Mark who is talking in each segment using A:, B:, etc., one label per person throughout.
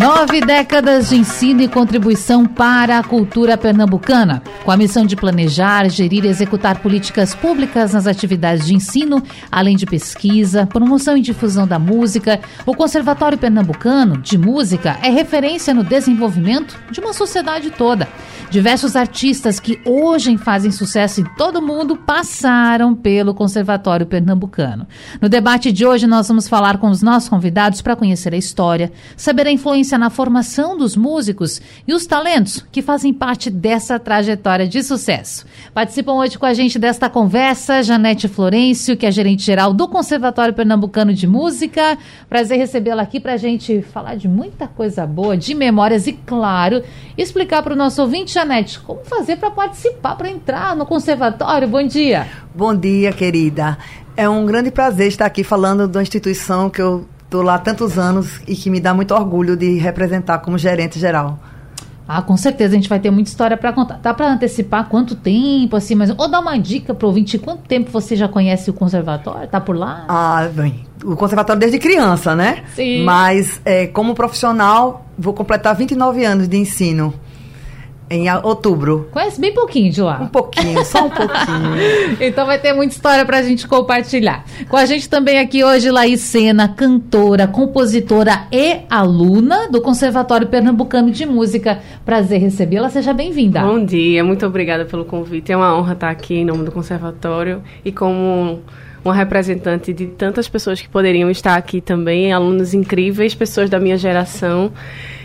A: Nove décadas de ensino e contribuição para a cultura pernambucana. Com a missão de planejar, gerir e executar políticas públicas nas atividades de ensino, além de pesquisa, promoção e difusão da música, o Conservatório Pernambucano de Música é referência no desenvolvimento de uma sociedade toda. Diversos artistas que hoje fazem sucesso em todo o mundo passaram pelo Conservatório Pernambucano. No debate de hoje, nós vamos falar com os nossos convidados para conhecer a história, saber a influência na formação dos músicos e os talentos que fazem parte dessa trajetória de sucesso. Participam hoje com a gente desta conversa Janete Florencio, que é gerente geral do Conservatório Pernambucano de Música. Prazer recebê-la aqui para a gente falar de muita coisa boa, de memórias e, claro, explicar para o nosso ouvinte Janete, como fazer para participar, para entrar no conservatório? Bom dia.
B: Bom dia, querida. É um grande prazer estar aqui falando da instituição que eu estou lá há tantos anos e que me dá muito orgulho de representar como gerente geral.
A: Ah, com certeza a gente vai ter muita história para contar. Dá para antecipar quanto tempo, assim, mas ou dar uma dica para o ouvinte, quanto tempo você já conhece o conservatório? Tá por lá?
B: Ah, bem, o conservatório desde criança, né?
A: Sim.
B: Mas é, como profissional, vou completar 29 anos de ensino em outubro.
A: Conhece bem pouquinho de lá.
B: Um pouquinho, só um pouquinho.
A: então vai ter muita história pra gente compartilhar. Com a gente também aqui hoje, Laís Sena, cantora, compositora e aluna do Conservatório Pernambucano de Música. Prazer recebê-la, seja bem-vinda.
C: Bom dia, muito obrigada pelo convite. É uma honra estar aqui em nome do Conservatório e como uma representante de tantas pessoas que poderiam estar aqui também, alunos incríveis, pessoas da minha geração.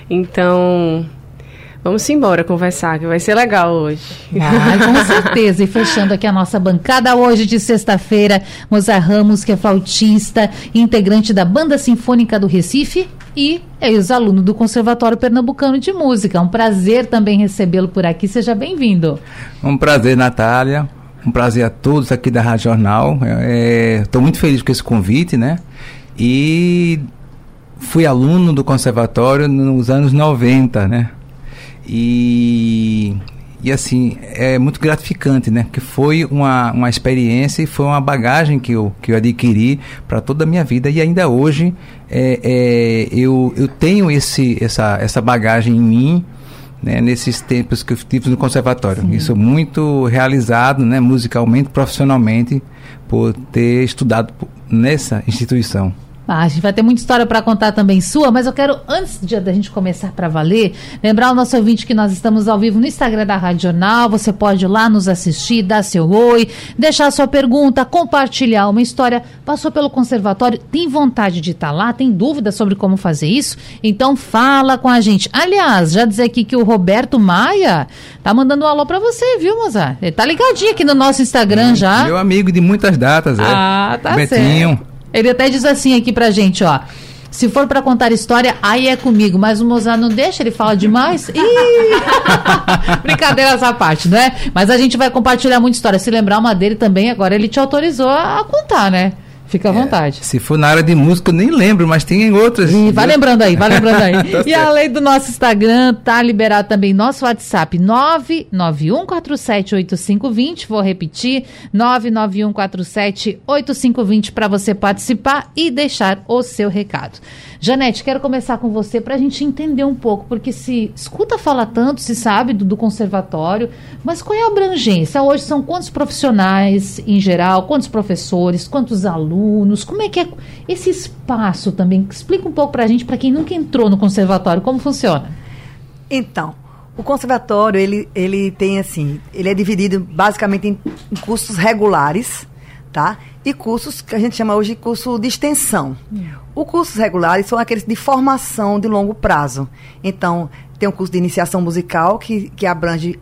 C: Então, Vamos embora conversar, que vai ser legal hoje.
A: Ah, com certeza. E fechando aqui a nossa bancada hoje de sexta-feira, Moza Ramos, que é flautista, integrante da Banda Sinfônica do Recife e é ex-aluno do Conservatório Pernambucano de Música. Um prazer também recebê-lo por aqui. Seja bem-vindo.
D: Um prazer, Natália. Um prazer a todos aqui da Rádio Jornal. Estou é, muito feliz com esse convite, né? E fui aluno do conservatório nos anos 90, né? E, e assim, é muito gratificante, né? Porque foi uma, uma experiência e foi uma bagagem que eu, que eu adquiri para toda a minha vida. E ainda hoje é, é, eu, eu tenho esse, essa, essa bagagem em mim. Né, nesses tempos que eu tive no conservatório. Sim. Isso muito realizado, né, musicalmente, profissionalmente, por ter estudado nessa instituição.
A: Ah, a gente vai ter muita história para contar também sua, mas eu quero, antes de, da gente começar para valer, lembrar o nosso ouvinte que nós estamos ao vivo no Instagram da Rádio Jornal. Você pode ir lá nos assistir, dar seu oi, deixar sua pergunta, compartilhar uma história. Passou pelo conservatório, tem vontade de estar tá lá, tem dúvida sobre como fazer isso? Então fala com a gente. Aliás, já dizer aqui que o Roberto Maia tá mandando um alô para você, viu, Mozart? Ele tá ligadinho aqui no nosso Instagram já.
D: Meu amigo de muitas datas, é.
A: Ah, tá
D: Betinho.
A: certo. Ele até diz assim aqui pra gente, ó. Se for para contar história, aí é comigo. Mas o Mozart não deixa, ele fala demais. Brincadeira essa parte, não é? Mas a gente vai compartilhar muita história. Se lembrar uma dele também, agora ele te autorizou a contar, né? Fica à é, vontade.
D: Se for na área de música, eu nem lembro, mas tem outras.
A: E vai lembrando aí, vai lembrando aí. tá e certo. além do nosso Instagram, tá liberado também nosso WhatsApp 991478520. Vou repetir: 991478520 para você participar e deixar o seu recado. Janete, quero começar com você para a gente entender um pouco, porque se escuta falar tanto, se sabe do, do, conservatório, mas qual é a abrangência? Hoje são quantos profissionais em geral, quantos professores, quantos alunos, como é que é esse espaço também? Explica um pouco para a gente, para quem nunca entrou no conservatório, como funciona.
B: Então, o conservatório, ele, ele tem assim, ele é dividido basicamente em, em cursos regulares, tá? E cursos que a gente chama hoje de curso de extensão. Hum. Os cursos regulares são aqueles de formação de longo prazo. Então, tem um curso de iniciação musical que, que abrange,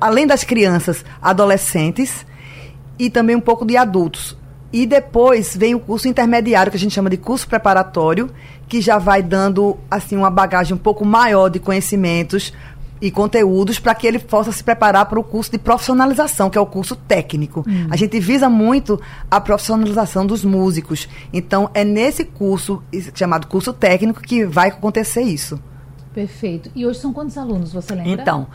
B: além das crianças, adolescentes e também um pouco de adultos. E depois vem o curso intermediário, que a gente chama de curso preparatório, que já vai dando assim uma bagagem um pouco maior de conhecimentos e conteúdos para que ele possa se preparar para o curso de profissionalização, que é o curso técnico. Hum. A gente visa muito a profissionalização dos músicos. Então, é nesse curso, chamado curso técnico, que vai acontecer isso.
A: Perfeito. E hoje são quantos alunos, você lembra?
B: Então,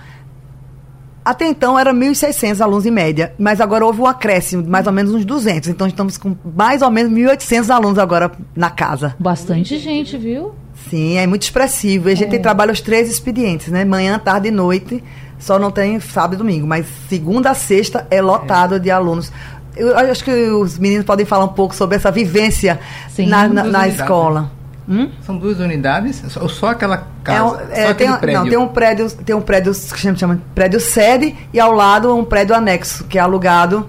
B: até então era 1.600 alunos em média, mas agora houve um acréscimo de mais ou menos uns 200. Então estamos com mais ou menos 1.800 alunos agora na casa.
A: Bastante gente, viu?
B: Sim, é muito expressivo. E a gente é. trabalha os três expedientes, né? Manhã, tarde e noite. Só não tem sábado e domingo, mas segunda a sexta é lotado é. de alunos. Eu acho que os meninos podem falar um pouco sobre essa vivência Sim, na, na, na escola.
D: Hum? São duas unidades? Ou só aquela casa? É, é,
B: tem, prédio? Não, tem um prédio, tem um prédio que chama, chama prédio sede e ao lado um prédio anexo, que é alugado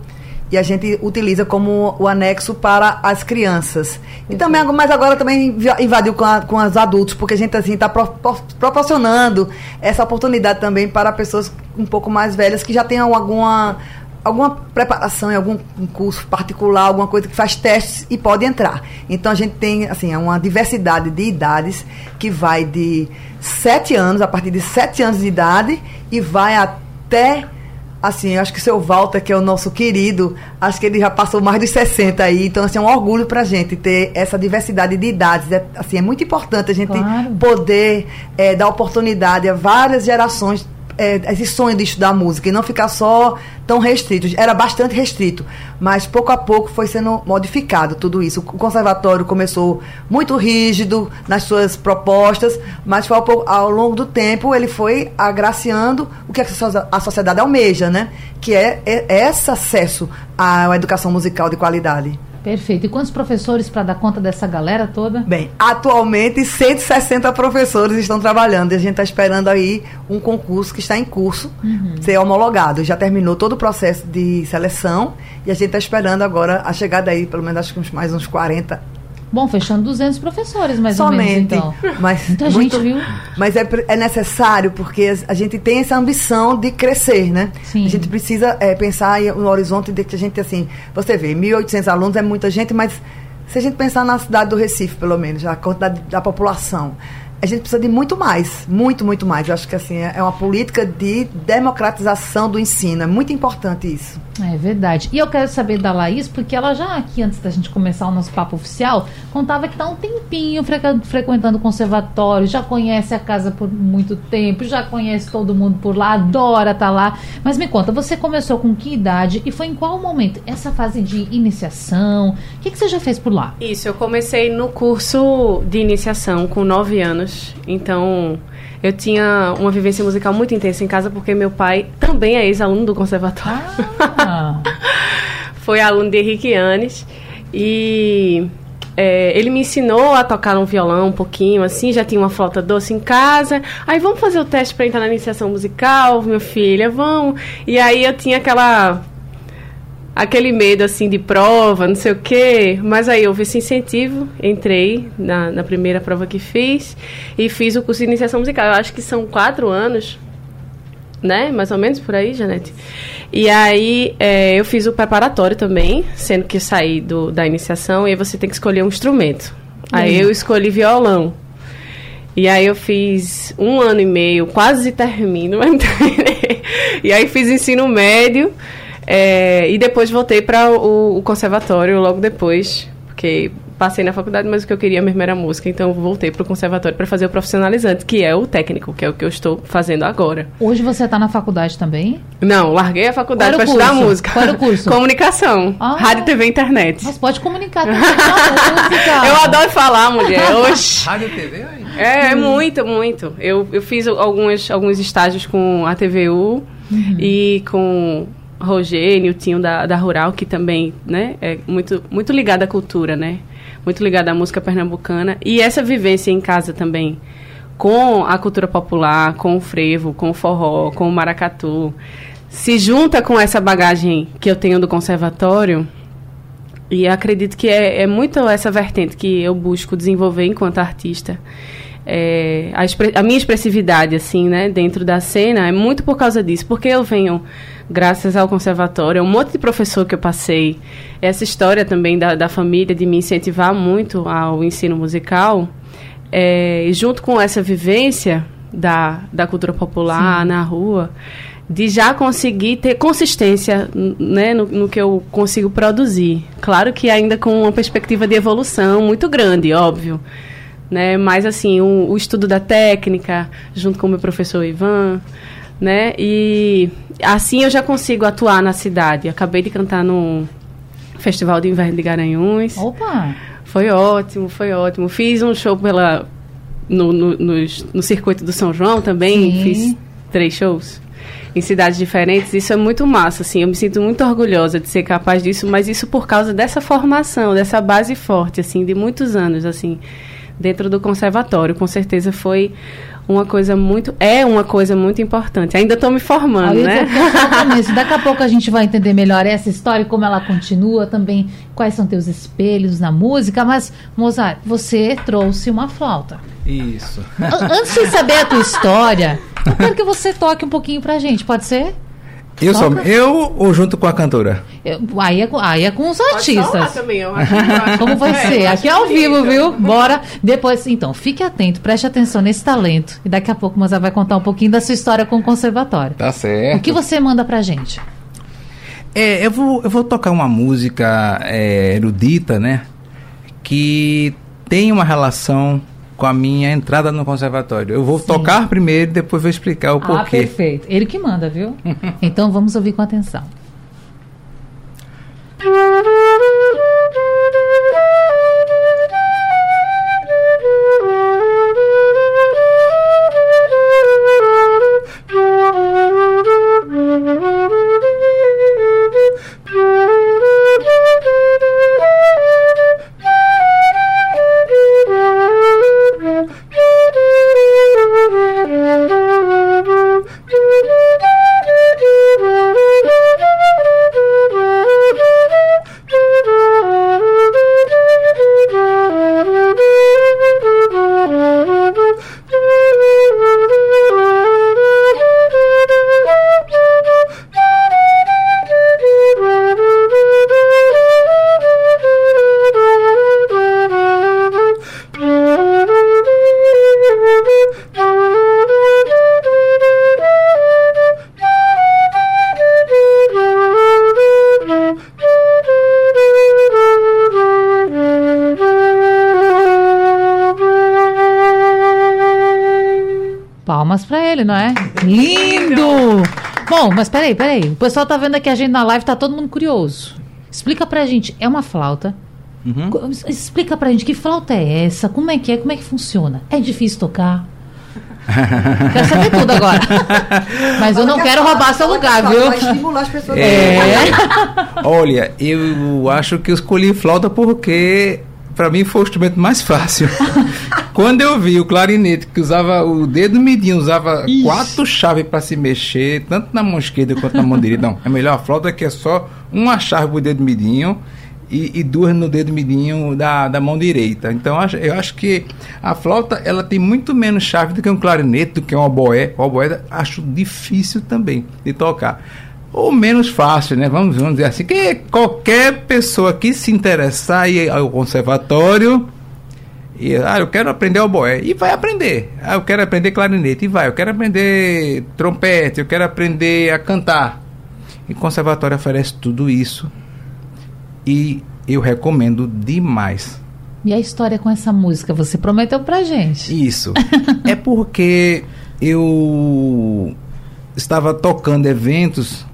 B: e a gente utiliza como o anexo para as crianças. E também, mas agora também invadiu com, a, com os adultos, porque a gente assim está pro, proporcionando essa oportunidade também para pessoas um pouco mais velhas que já tenham alguma alguma preparação em algum curso particular, alguma coisa que faz testes e pode entrar. Então a gente tem assim uma diversidade de idades que vai de 7 anos, a partir de 7 anos de idade e vai até assim, acho que o seu Walter, que é o nosso querido, acho que ele já passou mais de 60 aí, então assim, é um orgulho pra gente ter essa diversidade de idades, é, assim, é muito importante a gente claro. poder é, dar oportunidade a várias gerações é, esse sonho de estudar música e não ficar só tão restrito. Era bastante restrito, mas pouco a pouco foi sendo modificado tudo isso. O conservatório começou muito rígido nas suas propostas, mas ao, ao longo do tempo ele foi agraciando o que a sociedade almeja, né? Que é, é esse acesso à educação musical de qualidade.
A: Perfeito. E quantos professores para dar conta dessa galera toda?
B: Bem, atualmente 160 professores estão trabalhando e a gente está esperando aí um concurso que está em curso uhum. ser homologado. Já terminou todo o processo de seleção e a gente está esperando agora a chegada aí, pelo menos acho que mais uns 40
A: Bom, fechando 200 professores, mais
B: Somente,
A: ou menos, então.
B: Mas Muita muito, gente, viu? Mas é, é necessário, porque a gente tem essa ambição de crescer, né? Sim. A gente precisa é, pensar no horizonte de que a gente, assim... Você vê, 1.800 alunos é muita gente, mas se a gente pensar na cidade do Recife, pelo menos, a quantidade da população a gente precisa de muito mais, muito, muito mais. Eu acho que assim é, é uma política de democratização do ensino. É muito importante isso.
A: É verdade. E eu quero saber da Laís, porque ela já aqui, antes da gente começar o nosso papo oficial, contava que está um tempinho frequentando o conservatório, já conhece a casa por muito tempo, já conhece todo mundo por lá, adora estar tá lá. Mas me conta, você começou com que idade e foi em qual momento? Essa fase de iniciação? O que, que você já fez por lá?
C: Isso, eu comecei no curso de iniciação com nove anos. Então, eu tinha uma vivência musical muito intensa em casa porque meu pai também é ex-aluno do conservatório. Ah. Foi aluno de Henrique Anes e é, ele me ensinou a tocar um violão um pouquinho, assim, já tinha uma flauta doce em casa. Aí vamos fazer o teste para entrar na iniciação musical, meu filho, vamos. E aí eu tinha aquela aquele medo assim de prova, não sei o quê. Mas aí houve esse incentivo, entrei na, na primeira prova que fiz e fiz o curso de iniciação musical. Eu acho que são quatro anos, né? Mais ou menos por aí, Janete. E aí é, eu fiz o preparatório também, sendo que eu saí do, da iniciação e aí você tem que escolher um instrumento. Aí eu escolhi violão. E aí eu fiz um ano e meio, quase termino, e aí fiz ensino médio. É, e depois voltei para o, o, conservatório logo depois, porque passei na faculdade, mas o que eu queria mesmo era música, então voltei para o conservatório para fazer o profissionalizante, que é o técnico, que é o que eu estou fazendo agora.
A: Hoje você está na faculdade também?
C: Não, larguei a faculdade para estudar música.
A: Qual era o curso?
C: Comunicação, ah, rádio, TV, internet.
A: Mas pode comunicar também música.
C: Eu adoro falar, mulher. Oxi. rádio, TV? É, é muito, muito. Eu, eu fiz alguns, alguns estágios com a TVU uhum. e com Rogênio, Tinho da, da Rural, que também né, é muito, muito ligado à cultura, né? Muito ligado à música pernambucana. E essa vivência em casa também, com a cultura popular, com o frevo, com o forró, com o maracatu, se junta com essa bagagem que eu tenho do conservatório. E acredito que é, é muito essa vertente que eu busco desenvolver enquanto artista. É, a, a, minha expressividade, assim, né, dentro da cena é muito por causa disso, porque eu venho graças ao conservatório, um monte de professor que eu passei, essa história também da, da família de me incentivar muito ao ensino musical, é, junto com essa vivência da, da cultura popular Sim. na rua, de já conseguir ter consistência né, no, no, que eu consigo produzir. Claro que ainda com uma perspectiva de evolução muito grande, óbvio. Né? Mas, assim, o, o estudo da técnica, junto com o meu professor Ivan, né? E assim eu já consigo atuar na cidade. Acabei de cantar no Festival de Inverno de Garanhuns.
A: Opa!
C: Foi ótimo, foi ótimo. Fiz um show pela no, no, no, no circuito do São João também. Sim. Fiz três shows em cidades diferentes. Isso é muito massa, assim. Eu me sinto muito orgulhosa de ser capaz disso, mas isso por causa dessa formação, dessa base forte, assim, de muitos anos, assim, dentro do conservatório. Com certeza foi uma coisa muito. É uma coisa muito importante. Ainda estou me formando, né?
A: Exatamente. Daqui a pouco a gente vai entender melhor essa história, como ela continua, também quais são teus espelhos na música. Mas, Mozart, você trouxe uma flauta.
D: Isso.
A: Antes de saber a tua história, eu quero que você toque um pouquinho pra gente, pode ser?
D: Eu só, eu ou junto com a cantora?
A: Eu, aí, é, aí é com os artistas. Também, eu acho, Como vai é, ser? Aqui é ao vivo, viu? Bora. Depois, então, fique atento, preste atenção nesse talento. E daqui a pouco Moza vai contar um pouquinho da sua história com o conservatório.
D: Tá certo.
A: O que você manda pra gente?
D: É, eu vou, eu vou tocar uma música é, erudita, né? Que tem uma relação com a minha entrada no conservatório. Eu vou Sim. tocar primeiro e depois vou explicar o ah, porquê.
A: Ah, perfeito. Ele que manda, viu? então vamos ouvir com atenção. Bom, mas peraí, peraí. O pessoal tá vendo aqui a gente na live, tá todo mundo curioso. Explica pra gente, é uma flauta? Uhum. Explica pra gente que flauta é essa, como é que é, como é que funciona? É difícil tocar? quero saber tudo agora. Mas eu não quero roubar seu lugar, viu? Vai estimular as pessoas.
D: É. Olha, eu acho que eu escolhi flauta porque para mim foi o instrumento mais fácil. Quando eu vi o clarinete que usava o dedo midinho, usava Ixi. quatro chaves para se mexer, tanto na mão esquerda quanto na mão direita. Não, é melhor a flauta que é só uma chave pro dedo midinho e, e, duas no dedo midinho da, da mão direita. Então eu acho que a flauta ela tem muito menos chave do que um clarinete, do que um oboé. O oboé acho difícil também de tocar. Ou menos fácil, né? Vamos, vamos dizer assim, que qualquer pessoa que se interessar ir ao conservatório e, ah, eu quero aprender oboé. E vai aprender. Ah, eu quero aprender clarinete. E vai. Eu quero aprender trompete. Eu quero aprender a cantar. E o conservatório oferece tudo isso. E eu recomendo demais.
A: E a história com essa música? Você prometeu pra gente.
D: Isso. é porque eu estava tocando eventos.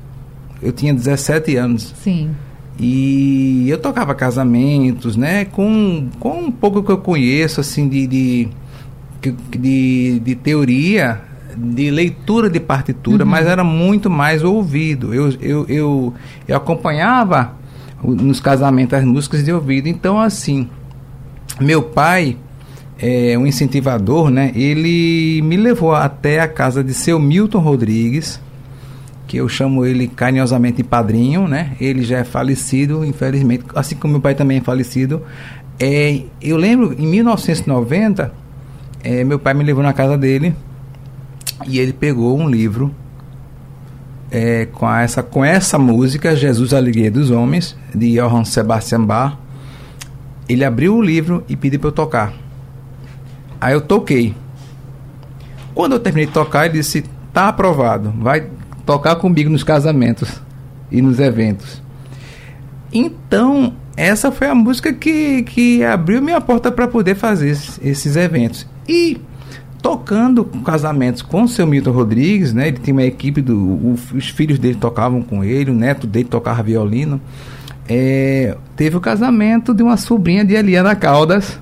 D: Eu tinha 17 anos.
A: Sim.
D: E eu tocava casamentos, né? Com, com um pouco que eu conheço, assim, de, de, de, de teoria, de leitura de partitura, uhum. mas era muito mais ouvido. Eu, eu, eu, eu acompanhava nos casamentos as músicas de ouvido. Então, assim, meu pai, é, um incentivador, né? Ele me levou até a casa de seu Milton Rodrigues, que eu chamo ele carinhosamente de padrinho, né? Ele já é falecido, infelizmente, assim como meu pai também é falecido. É, eu lembro, em 1990, é, meu pai me levou na casa dele e ele pegou um livro é, com, essa, com essa música, Jesus Alegria dos Homens, de Johann Sebastian Bach. Ele abriu o livro e pediu para eu tocar. Aí eu toquei. Quando eu terminei de tocar, ele disse: tá aprovado, vai tocar comigo nos casamentos e nos eventos. Então, essa foi a música que, que abriu minha porta para poder fazer esses, esses eventos. E tocando casamentos com o seu Milton Rodrigues, né? Ele tinha uma equipe do. O, os filhos dele tocavam com ele, o neto dele tocava violino. É, teve o casamento de uma sobrinha de Eliana Caldas,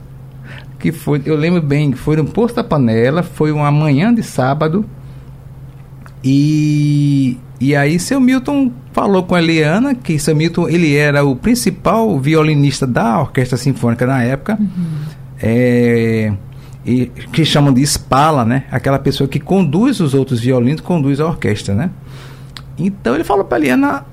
D: que foi, eu lembro bem, foi no Posto da Panela, foi uma manhã de sábado. E, e aí seu Milton falou com a Eliana, que seu Milton ele era o principal violinista da Orquestra Sinfônica na época. Uhum. É, e, que chamam de espala, né? Aquela pessoa que conduz os outros violinos, conduz a orquestra, né? Então ele falou para Eliana,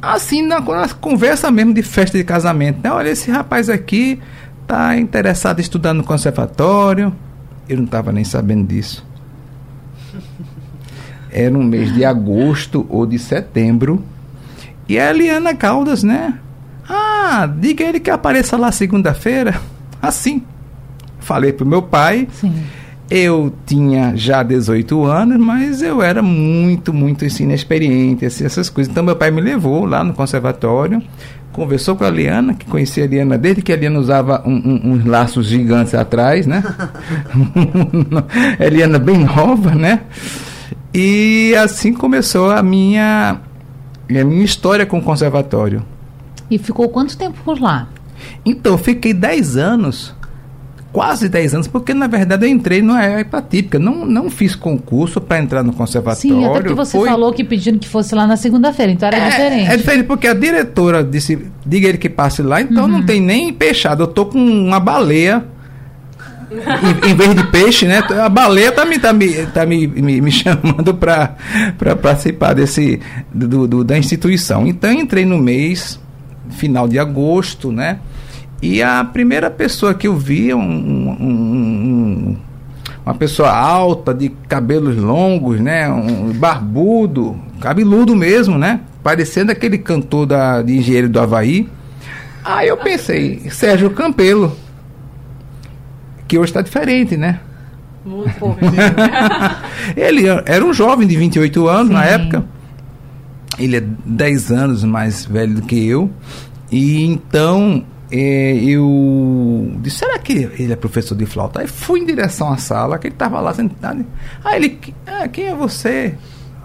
D: assim, na, na, conversa mesmo de festa de casamento, né? Olha, esse rapaz aqui tá interessado em estudar no conservatório. Eu não estava nem sabendo disso. Era no mês de agosto ou de setembro. E a Eliana Caldas, né? Ah, diga ele que apareça lá segunda-feira. Assim. Falei pro meu pai. Sim. Eu tinha já 18 anos, mas eu era muito, muito inexperiente, assim, essas coisas. Então meu pai me levou lá no conservatório, conversou com a Liana, que conhecia a Liana desde que a Liana usava um, um, uns laços gigantes atrás, né? a Liana bem nova, né? E assim começou a minha, a minha história com o conservatório.
A: E ficou quanto tempo por lá?
D: Então, fiquei 10 anos quase 10 anos, porque na verdade eu entrei no EPA típica, não, não fiz concurso para entrar no conservatório.
A: Sim, até porque você foi... falou que pedindo que fosse lá na segunda-feira, então era
D: é,
A: diferente.
D: É diferente, porque a diretora disse, diga ele que passe lá, então uhum. não tem nem peixado, eu tô com uma baleia em, em, vez de peixe, né? A baleia tá me, tá me, tá me, me, me chamando para participar desse, do, do, da instituição. Então entrei no mês, final de agosto, né? E a primeira pessoa que eu vi, um, um, um, uma pessoa alta, de cabelos longos, né? Um barbudo, cabeludo mesmo, né? Parecendo aquele cantor da, de engenheiro do Havaí. Aí eu pensei, Sérgio Campelo, que hoje está diferente, né?
C: Muito pouco.
D: Ele era um jovem de 28 anos Sim. na época. Ele é 10 anos mais velho do que eu. E então é, eu disse, será que ele é professor de flauta? Aí fui em direção à sala, que ele estava lá sentado. Aí ele, ah, quem é você?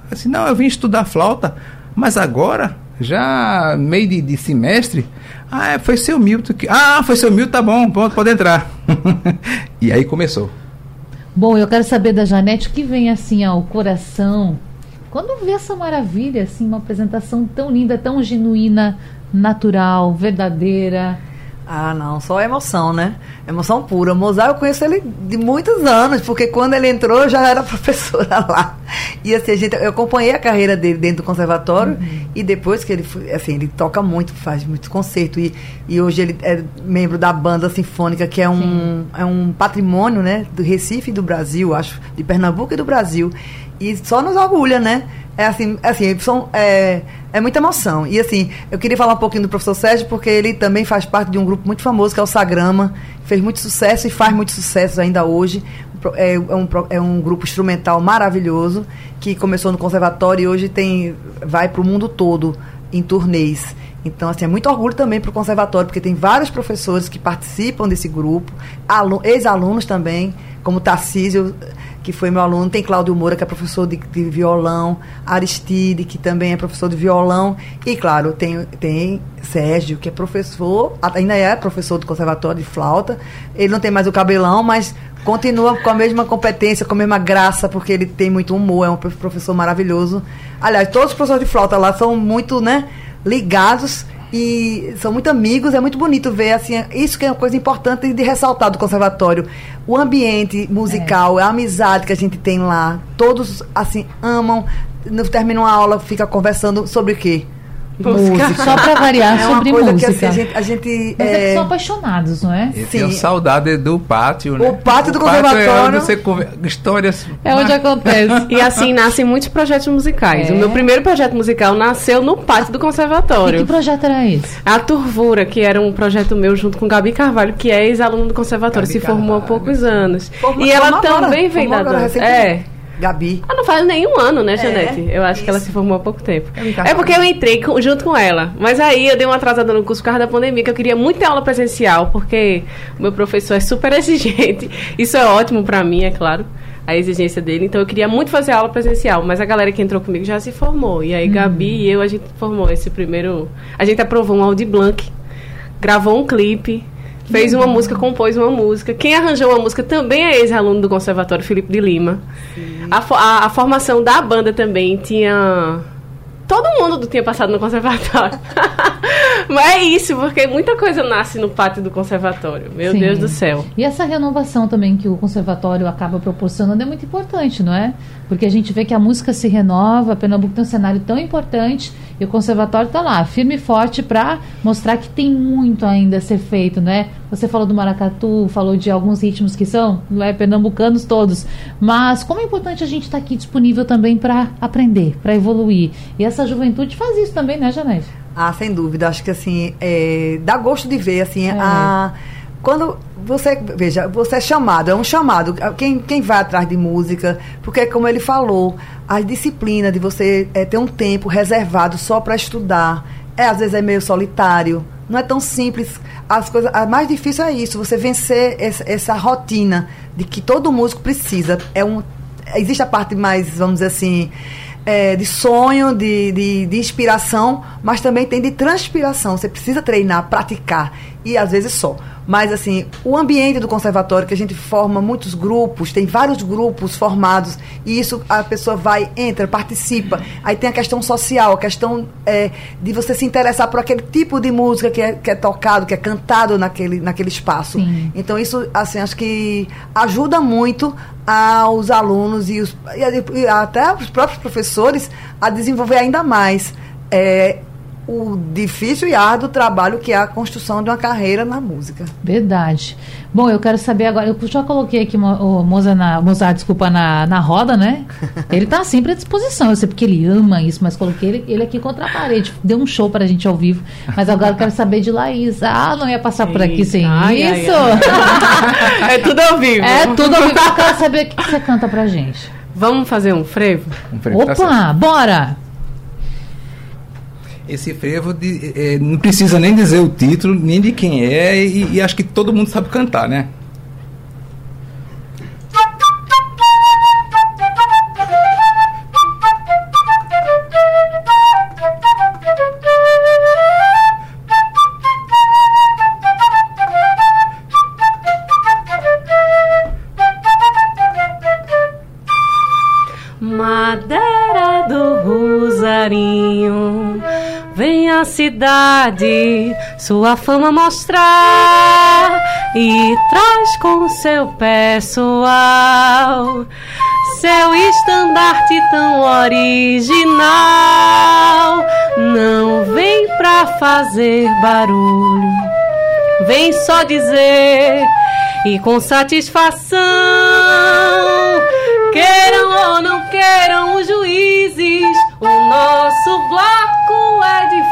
D: Eu disse, não, eu vim estudar flauta, mas agora, já meio de, de semestre, ah, é, foi seu Milton que. Ah, foi seu Milton, tá bom, pode, pode entrar. e aí começou.
A: Bom, eu quero saber da Janete o que vem assim ao coração. Quando vê essa maravilha, assim, uma apresentação tão linda, tão genuína, natural, verdadeira.
B: Ah, não, só emoção, né? Emoção pura. Mozart, eu conheço ele de muitos anos, porque quando ele entrou, eu já era professora lá. E assim, a gente, eu acompanhei a carreira dele dentro do conservatório uhum. e depois que ele foi, assim, ele toca muito, faz muito concerto e, e hoje ele é membro da banda sinfônica, que é um, é um patrimônio, né, do Recife e do Brasil, acho, de Pernambuco e do Brasil. E só nos orgulha, né? É assim, é assim são, é, é muita emoção. E assim, eu queria falar um pouquinho do professor Sérgio, porque ele também faz parte de um grupo muito famoso, que é o Sagrama. Fez muito sucesso e faz muito sucesso ainda hoje. É, é, um, é um grupo instrumental maravilhoso, que começou no conservatório e hoje tem vai para o mundo todo em turnês. Então, assim, é muito orgulho também para o conservatório, porque tem vários professores que participam desse grupo, ex-alunos também, como Tarcísio que foi meu aluno, tem Cláudio Moura, que é professor de, de, violão, Aristide, que também é professor de violão, e claro, tem, tem Sérgio, que é professor, ainda é professor do conservatório de flauta. Ele não tem mais o cabelão, mas continua com a mesma competência, com a mesma graça, porque ele tem muito humor, é um professor maravilhoso. Aliás, todos os professores de flauta lá são muito, né, ligados e são muito amigos, é muito bonito ver assim, isso que é uma coisa importante de ressaltar do conservatório. O ambiente musical, é. a amizade que a gente tem lá, todos assim amam, termina uma aula, fica conversando sobre o quê?
A: Música. Só para variar é sobre música. Que, assim,
B: a gente, a gente
A: Mas é... é são apaixonados, não é?
D: Eu Sim. tenho saudade do pátio, né?
B: O pátio do o conservatório. Pátio
D: é onde você conver... histórias.
A: É onde acontece.
C: e assim nascem muitos projetos musicais. É. O meu primeiro projeto musical nasceu no pátio do conservatório.
A: E que projeto era esse?
C: A Turvura, que era um projeto meu junto com Gabi Carvalho, que é ex-aluno do conservatório, Gabi se formou Carvalho. há poucos anos.
B: e ela também vem da dança.
C: É.
B: Gabi.
C: Ah, não faz nenhum ano, né,
B: É,
C: Janete? eu acho que ela
B: isso.
C: se formou há pouco tempo. É porque eu entrei com- junto com ela. Mas aí eu dei uma atrasada no curso por causa da pandemia, que eu queria muito ter aula presencial, porque o meu professor é super exigente. Isso é ótimo pra mim, é claro. A exigência dele. Então eu queria muito fazer aula presencial, mas a galera que entrou comigo já se formou. E aí Gabi e eu, a gente formou esse primeiro. A gente aprovou um Audi Blanc, gravou um clipe. Fez uma música, compôs uma música. Quem arranjou a música também é ex-aluno do Conservatório, Felipe de Lima. A, fo- a- a formação da banda também tinha. Todo mundo tinha passado no conservatório. Mas é isso, porque muita coisa nasce no pátio do conservatório. Meu
A: Sim.
C: Deus do céu.
A: E essa renovação também que o conservatório acaba proporcionando é muito importante, não é? Porque a gente vê que a música se renova, Pernambuco tem um cenário tão importante e o conservatório está lá, firme e forte para mostrar que tem muito ainda a ser feito, né? Você falou do maracatu, falou de alguns ritmos que são não é, pernambucanos todos, mas como é importante a gente estar aqui disponível também para aprender, para evoluir. E essa juventude faz isso também, né, Janete?
B: Ah, sem dúvida. Acho que assim, é, dá gosto de ver, assim,
A: É.
B: a. Quando você, veja, você é chamado, é um chamado. Quem, quem vai atrás de música, porque como ele falou, a disciplina de você é, ter um tempo reservado só para estudar, é às vezes é meio solitário. Não é tão simples. As coisas, a mais difícil é isso, você vencer essa, essa rotina de que todo músico precisa. É um, existe a parte mais, vamos dizer assim, é, de sonho, de, de, de inspiração, mas também tem de transpiração. Você precisa treinar, praticar, e às vezes só. Mas, assim, o ambiente do conservatório, que a gente forma muitos grupos, tem vários grupos formados, e isso a pessoa vai, entra, participa. Aí tem a questão social, a questão é, de você se interessar por aquele tipo de música que é, que é tocado, que é cantado naquele, naquele espaço.
A: Sim.
B: Então, isso, assim, acho que ajuda muito aos alunos e, os, e até os próprios professores a desenvolver ainda mais é, o difícil e árduo trabalho que é a construção de uma carreira na música.
A: Verdade. Bom, eu quero saber agora. Eu já coloquei aqui o Mozart, na, Mozart desculpa, na, na roda, né? Ele tá sempre à disposição. Eu sei porque ele ama isso, mas coloquei ele, ele aqui contra a parede. Deu um show pra gente ao vivo. Mas agora eu quero saber de Laís. Ah, não ia passar por aqui sem
C: Ai, ai,
A: isso.
C: É tudo ao vivo.
A: é tudo ao vivo. Eu quero saber o que você canta pra gente.
C: Vamos fazer um frevo?
D: Um frevo, tá.
A: Opa, bora!
D: Esse frevo de- eh, não precisa nem dizer o título, nem de quem é, e, e acho que todo mundo sabe cantar, né?
C: Cidade sua fama mostrar e traz com seu pessoal seu estandarte tão original. Não vem pra fazer barulho, vem só dizer e com satisfação. Queiram ou não queiram os juízes, o nosso bloco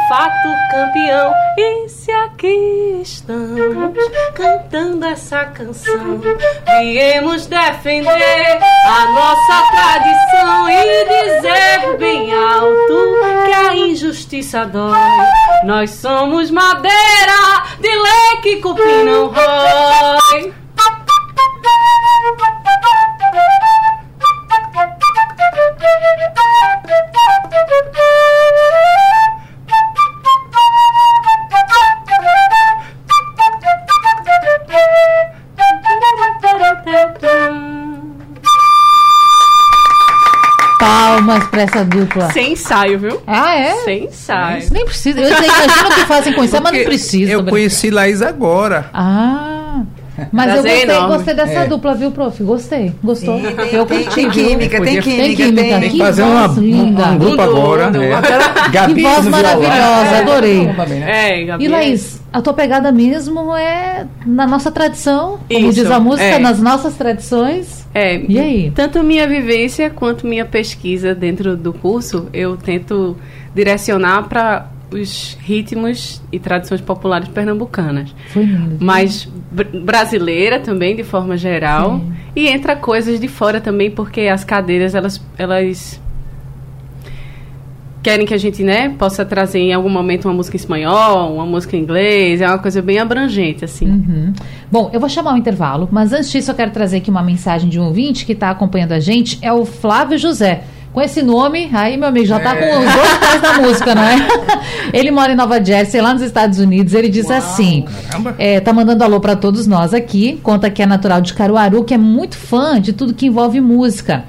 C: fato campeão. E se aqui estamos cantando essa canção, viemos defender a nossa tradição e dizer bem alto que a injustiça dói. Nós somos madeira de lei que cupim não rói.
A: Palmas pra essa dupla.
C: Sem ensaio, viu?
A: Ah, é?
C: Sem ensaio.
A: Nem precisa. Eu sei, imagino que fazem com isso, mas não precisa.
D: Eu conheci Laís agora.
A: Ah. Mas eu
C: Prazer
A: gostei,
C: enorme.
A: gostei dessa
D: É.
A: dupla, viu, prof? Gostei. Gostou?
B: Tem-
A: eu
B: tem-
A: curti,
B: tem química, tem química,
A: Tem química.
B: tem-
D: que
A: Que
D: fazer
A: voz
D: uma, um,
A: linda.
D: um grupo
C: Um
D: agora.
C: duo,
D: né?
A: Que
D: Gabi
A: voz
D: no violão.
A: maravilhosa, adorei.
D: Também, né?
C: É, Gabi.
A: E Laís, a tua pegada mesmo é na nossa tradição, como
C: Isso,
A: diz a música,
C: é.
A: nas nossas tradições.
C: É,
A: E aí?
C: Tanto minha vivência quanto minha pesquisa dentro do curso, eu tento direcionar para os ritmos e tradições populares pernambucanas.
A: Foi lindo.
C: Mas br- brasileira também, de forma geral.
A: Sim.
E: E entra coisas de fora também, porque as cadeiras, elas, elas querem que a gente, né, possa trazer em algum momento uma música em espanhol, uma música em inglês, é uma coisa bem abrangente, assim.
A: Uhum. Bom, eu vou chamar o intervalo, mas antes disso eu quero trazer aqui uma mensagem de um ouvinte que está acompanhando a gente, é o Flávio José. Com esse nome, aí, meu amigo, já está é. com os dois pés da música, não é? ele mora em Nova Jersey, lá nos Estados Unidos. Ele diz Uau, assim: é, tá mandando alô para todos nós aqui. Conta que é natural de Caruaru, que é muito fã de tudo que envolve música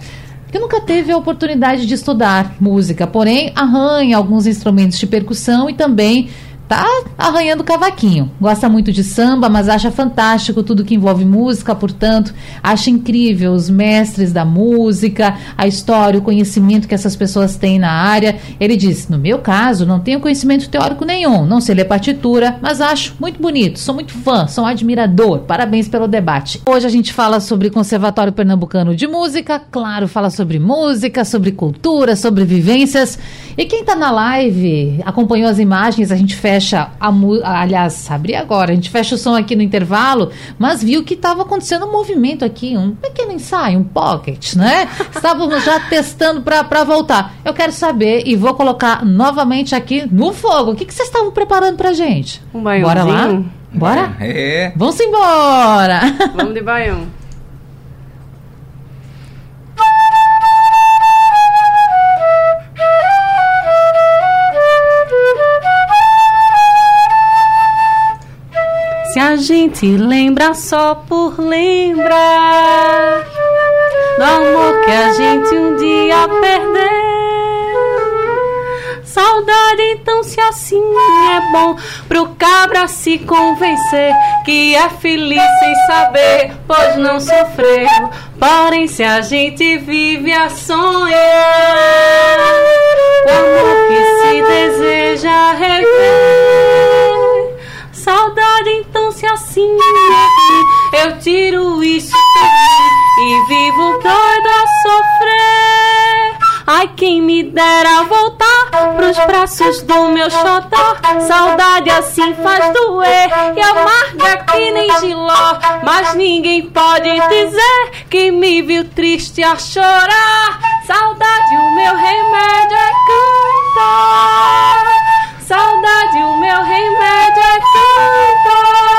A: que nunca teve a oportunidade de estudar música, porém arranha alguns instrumentos de percussão e também tá arranhando cavaquinho. Gosta muito de samba, mas acha fantástico tudo que envolve música, portanto, acha incrível os mestres da música, a história, o conhecimento que essas pessoas têm na área. Ele diz: "No meu caso, não tenho conhecimento teórico nenhum, não sei ler partitura, mas acho muito bonito, sou muito fã, sou um admirador. Parabéns pelo debate." Hoje a gente fala sobre Conservatório Pernambucano de Música, claro, fala sobre música, sobre cultura, sobre vivências. E quem está na live, acompanhou as imagens, a gente fecha a aliás, abri agora, a gente fecha o som aqui no intervalo, mas viu que estava acontecendo um movimento aqui, um pequeno ensaio, um pocket, né? Estávamos já testando para voltar. Eu quero saber e vou colocar novamente aqui no fogo. O que, que vocês estavam preparando pra gente?
E: Um Bora
A: lá? Bora?
D: É.
A: Vamos embora!
E: Vamos de baião. Se a gente lembra só por lembrar do amor que a gente um dia perdeu. Saudade, então, se assim é bom pro cabra se convencer que é feliz sem saber, pois não sofreu. Porém, se a gente vive a sonhar, o amor que se deseja rever. Saudade, assim eu tiro isso e vivo doido a sofrer. Ai, quem me dera voltar pros braços do meu xodó. Saudade assim faz doer e amarga que nem giló. Mas ninguém pode dizer que me viu triste a chorar. Saudade, o meu remédio é cantar. Saudade, o meu remédio é cantar.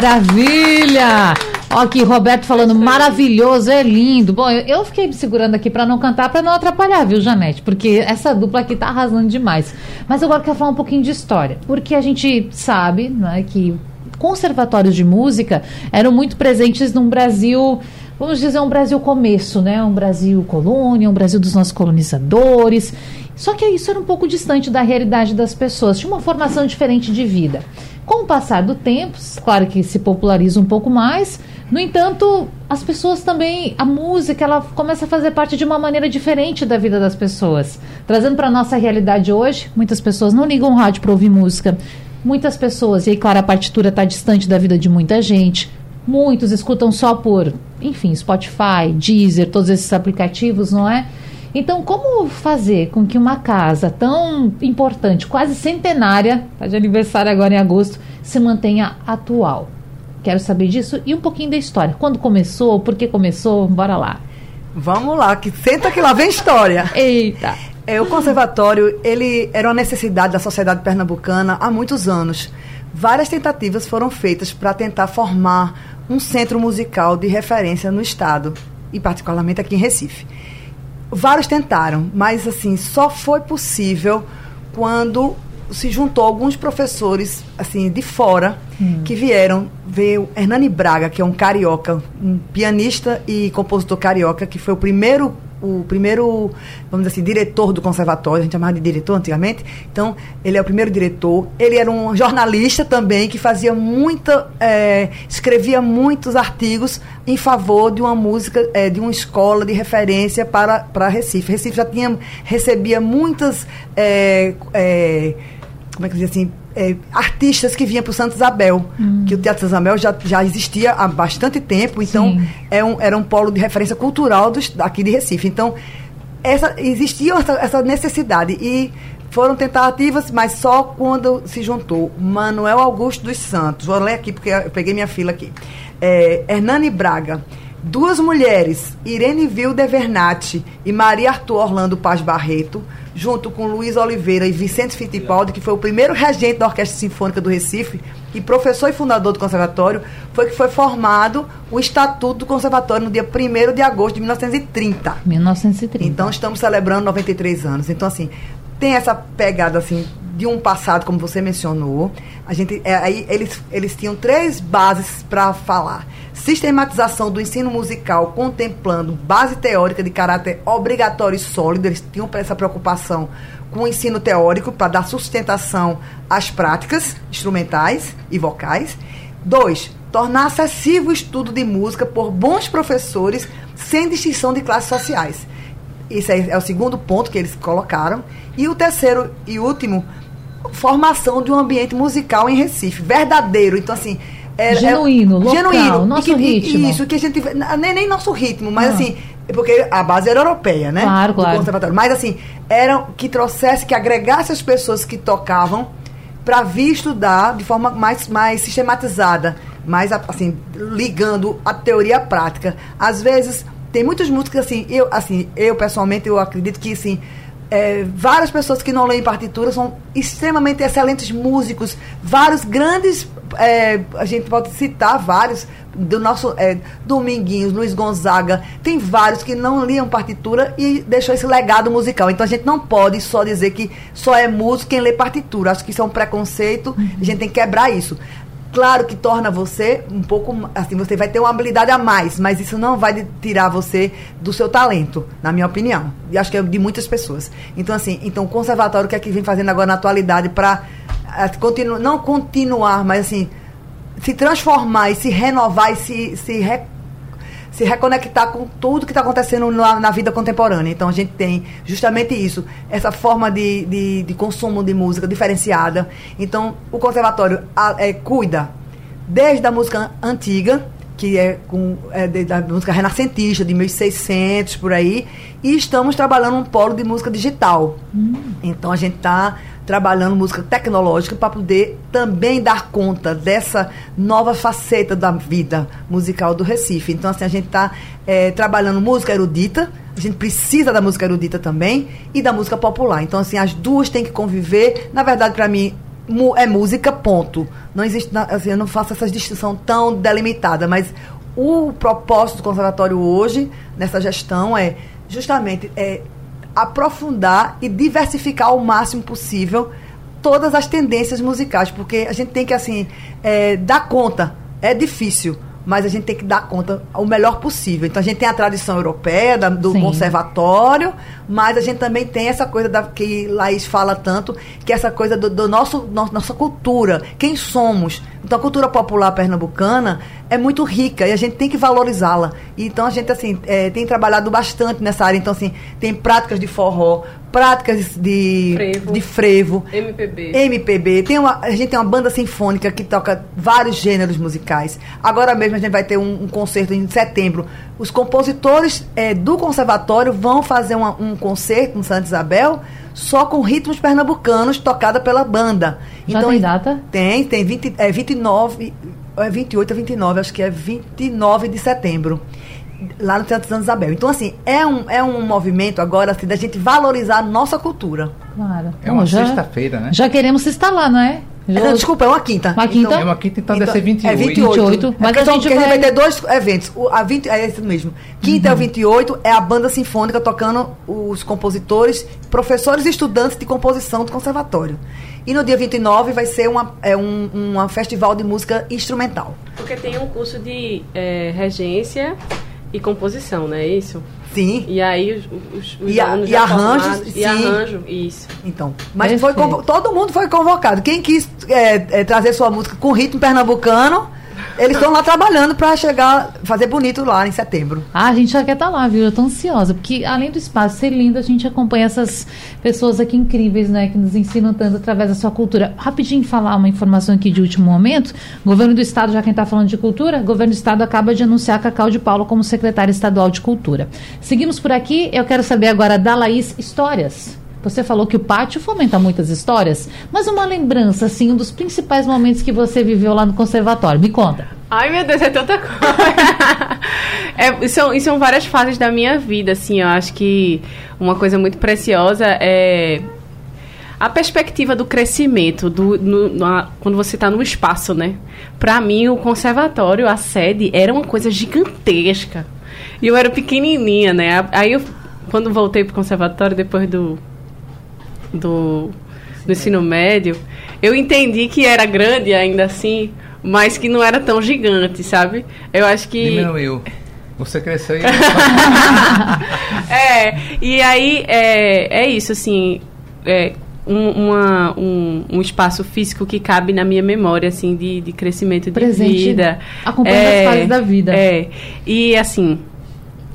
A: Maravilha! Ó, aqui, Roberto falando, maravilhoso, é lindo. Bom, eu, eu fiquei me segurando aqui para não cantar, para não atrapalhar, viu, Janete? Porque essa dupla aqui tá arrasando demais. Mas agora eu quero falar um pouquinho de história. Porque a gente sabe né, que conservatórios de música eram muito presentes num Brasil vamos dizer, um Brasil começo, né? Um Brasil colônia, um Brasil dos nossos colonizadores. Só que isso era um pouco distante da realidade das pessoas, tinha uma formação diferente de vida. Com o passar do tempo, claro que se populariza um pouco mais, no entanto, as pessoas também, a música, ela começa a fazer parte de uma maneira diferente da vida das pessoas. Trazendo para a nossa realidade hoje, muitas pessoas não ligam o rádio para ouvir música. Muitas pessoas, e aí, claro, a partitura está distante da vida de muita gente. Muitos escutam só por, enfim, Spotify, Deezer, todos esses aplicativos, não é? Então, como fazer com que uma casa tão importante, quase centenária, está de aniversário agora em agosto, se mantenha atual? Quero saber disso e um pouquinho da história. Quando começou, por que começou? Bora lá.
B: Vamos lá, que senta que lá vem história.
A: Eita!
B: É, o conservatório, ele era uma necessidade da sociedade pernambucana há muitos anos. Várias tentativas foram feitas para tentar formar um centro musical de referência no estado, e particularmente aqui em Recife. Vários tentaram, mas assim, só foi possível quando se juntou alguns professores assim de fora hum. que vieram ver o Hernani Braga, que é um carioca, um pianista e compositor carioca, que foi o primeiro o primeiro, vamos dizer assim, diretor do conservatório, a gente chamava de diretor antigamente. Então, ele é o primeiro diretor. Ele era um jornalista também que fazia muita, é, escrevia muitos artigos em favor de uma música, é, de uma escola de referência para, para Recife. Recife já tinha, recebia muitas, é, é como é que diz assim, é, artistas que vinham para o Santo Isabel, que o Teatro Santo Isabel já, já existia há bastante tempo, então é um, era um polo de referência cultural dos, aqui de Recife. Então, essa, existia essa, essa necessidade e foram tentativas, mas só quando se juntou Manuel Augusto dos Santos, vou ler aqui porque eu peguei minha fila aqui, é, Hernani Braga, duas mulheres, Irene Vilde Vernatti e Maria Arthur Orlando Paz Barreto, junto com Luiz Oliveira e Vicente Fittipaldi, que foi o primeiro regente da Orquestra Sinfônica do Recife e professor e fundador do conservatório, foi que foi formado o Estatuto do Conservatório no dia 1 de agosto de 1930.
A: 1930.
B: Então estamos celebrando 93 anos. Então, assim, tem essa pegada assim de um passado, como você mencionou. A gente, é, aí eles, eles tinham três bases para falar. Sistematização do ensino musical contemplando base teórica de caráter obrigatório e sólido. Eles tinham essa preocupação com o ensino teórico para dar sustentação às práticas instrumentais e vocais. Dois, tornar acessível o estudo de música por bons professores sem distinção de classes sociais. Esse é, é o segundo ponto que eles colocaram. E o terceiro e último, formação de um ambiente musical em Recife, verdadeiro. Então, assim. É,
A: Genuíno, local, nosso
B: e que,
A: ritmo.
B: Isso, que a gente. Nem, nem nosso ritmo, mas
A: Ah.
B: assim. é Porque a base era europeia, né?
A: Claro,
B: Do
A: claro.
B: conservatório. Mas assim, era que trouxesse, que agregasse as pessoas que tocavam para vir estudar de forma mais, mais sistematizada, mais assim, ligando a teoria à prática. Às vezes, tem muitas músicas assim, eu, assim, eu pessoalmente eu acredito que assim, é, várias pessoas que não leem partitura são extremamente excelentes músicos, vários grandes, é, a gente pode citar vários do nosso é, Dominguinhos, Luiz Gonzaga, tem vários que não liam partitura e deixou esse legado musical. Então a gente não pode só dizer que só é músico quem lê partitura. Acho que isso é um preconceito, a gente tem que quebrar isso. Claro que torna você um pouco. Assim, você vai ter uma habilidade a mais, mas isso não vai tirar você do seu talento, na minha opinião. E acho que é de muitas pessoas. Então, assim, então o conservatório, o que é que vem fazendo agora na atualidade para continu, não continuar, mas assim, se transformar e se renovar e se, se, se reconectar com tudo que está acontecendo na, na vida contemporânea. Então a gente tem justamente isso, essa forma de, de, de consumo de música diferenciada. Então o conservatório a- é, cuida desde a música antiga, que é, com, é de- da música renascentista, de 1600 por aí, e estamos trabalhando um polo de música digital. Então a gente está trabalhando música tecnológica para poder também dar conta dessa nova faceta da vida musical do Recife. Então, assim, a gente está trabalhando música erudita, a gente precisa da música erudita também, e da música popular. Então, assim, as duas têm que conviver. Na verdade, para mim, é música, ponto. Não existe, assim, eu não faço essa distinção tão delimitada, mas o propósito do conservatório hoje, nessa gestão, é justamente é, aprofundar e diversificar ao máximo possível todas as tendências musicais, porque a gente tem que assim é, dar conta. É difícil, mas a gente tem que dar conta o melhor possível. Então a gente tem a tradição europeia da- do
A: Sim.
B: conservatório, mas a gente também tem essa coisa da, que Laís fala tanto, que é essa coisa do, do nosso, no- nossa cultura, quem somos. Então a cultura popular pernambucana é muito rica e a gente tem que valorizá-la. Então a gente assim é, tem trabalhado bastante nessa área. Então assim tem práticas de forró, práticas de
C: Frevo.
B: de frevo,
C: MPB.
B: MPB. Tem uma, a gente tem uma banda sinfônica que toca vários gêneros musicais. Agora mesmo a gente vai ter um, um concerto em setembro. Os compositores eh, do conservatório vão fazer uma- um concerto em Santa Isabel só com ritmos pernambucanos tocada pela banda.
A: Já tem data?
B: Tem, tem 20, é 29, é 28 a 29, acho que é 29 de setembro. Lá no Teatro Santa Isabel. Então, assim, é um, é um movimento agora assim, da gente valorizar a nossa cultura.
A: Claro.
D: É uma sexta-feira, né?
A: Já queremos se instalar, não é?
B: É,
A: Já-
B: não, desculpa, é uma quinta.
A: Uma quinta?
D: É uma quinta, então deve ser 28.
B: É 28.
A: 28, mas
B: Mas
A: a
B: a
A: gente
B: gente
A: vai-
B: vai ter dois eventos. O, a 20, é esse mesmo. Quinta
A: Uhum.
B: é o 28, é a banda sinfônica tocando os compositores, professores e estudantes de composição do conservatório. E no dia 29 vai ser uma, é um, um festival de música instrumental.
C: Porque tem um curso de eh, regência e composição, não é isso?
B: Sim.
C: E aí os, os, os
B: E a- e
C: já
B: arranjos, sim.
C: E arranjo, isso.
B: Então, mas foi
A: Perfeito.
B: todo mundo foi convocado. Quem quis é, é, trazer sua música com ritmo pernambucano, Eles estão lá trabalhando para chegar, fazer bonito lá em setembro.
A: Ah, a gente já quer estar tá lá, viu? Eu tô ansiosa, porque além do espaço ser lindo, a gente acompanha essas pessoas aqui incríveis, né, que nos ensinam tanto através da sua cultura. Rapidinho falar uma informação aqui de último momento. Governo do estado, já quem está falando de cultura, governo do estado acaba de anunciar Cacau de Paulo como secretária estadual de cultura. Seguimos por aqui, eu quero saber agora da Laís Histórias. Você falou que o pátio fomenta muitas histórias, mas uma lembrança, assim, um dos principais momentos que você viveu lá no conservatório. Me conta.
C: Ai, meu Deus, é tanta coisa. é, são, são várias fases da minha vida, assim, eu acho que uma coisa muito preciosa é a perspectiva do crescimento, do, no, quando você está no espaço, né? Para mim, o conservatório, a sede, era uma coisa gigantesca. E eu era pequenininha, né? Aí, eu, quando voltei pro conservatório, depois do do, do ensino médio, eu entendi que era grande ainda assim, mas que não era tão gigante, sabe? Eu acho que.
D: Diminuiu. Você cresceu e.
C: é, e aí é, é isso, assim. É, um, uma, um, um, espaço físico que cabe na minha memória, assim, de, de crescimento de
A: Presente,
C: vida.
A: Acompanhando é, as fases da vida.
C: É. E, assim,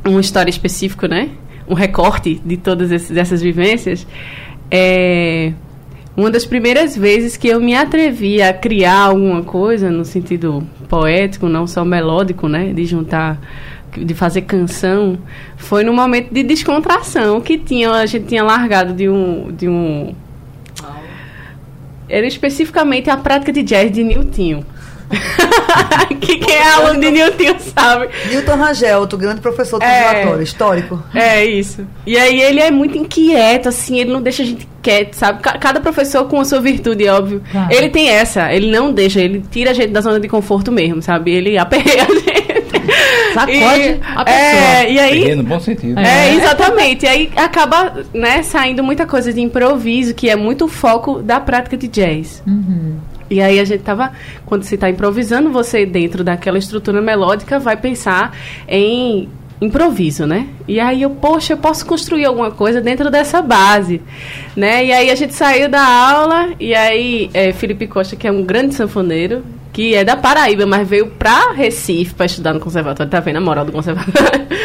C: uma história específica, né? Um recorte de todas essas vivências é uma das primeiras vezes que eu me atrevi a criar alguma coisa no sentido poético, não só melódico, né, de juntar de fazer canção, foi no momento de descontração que tinha a gente tinha largado de um de um era especificamente a prática de jazz de Niltinho. que quem é aluno de Newton sabe.
B: Newton Rangel, outro grande professor do é, histórico.
C: É, isso. E aí ele é muito inquieto, assim, ele não deixa a gente quieto, sabe? Cada professor com a sua virtude, óbvio. Claro. Ele tem essa, ele não deixa, ele tira a gente da zona de conforto mesmo, sabe? Ele aperreia a gente.
A: Sacode e, a pessoa.
C: É, e aí,
D: no bom sentido.
C: É, é, exatamente. E aí acaba, né, saindo muita coisa de improviso, que é muito o foco da prática de jazz.
A: Uhum.
C: E aí a gente tava, quando você está improvisando, você dentro daquela estrutura melódica vai pensar em improviso, né? E aí eu, poxa, eu posso construir alguma coisa dentro dessa base, né? E aí a gente saiu da aula e aí é, Felipe Costa, que é um grande sanfoneiro, que é da Paraíba, mas veio para Recife para estudar no conservatório, tá vendo a moral do conservatório?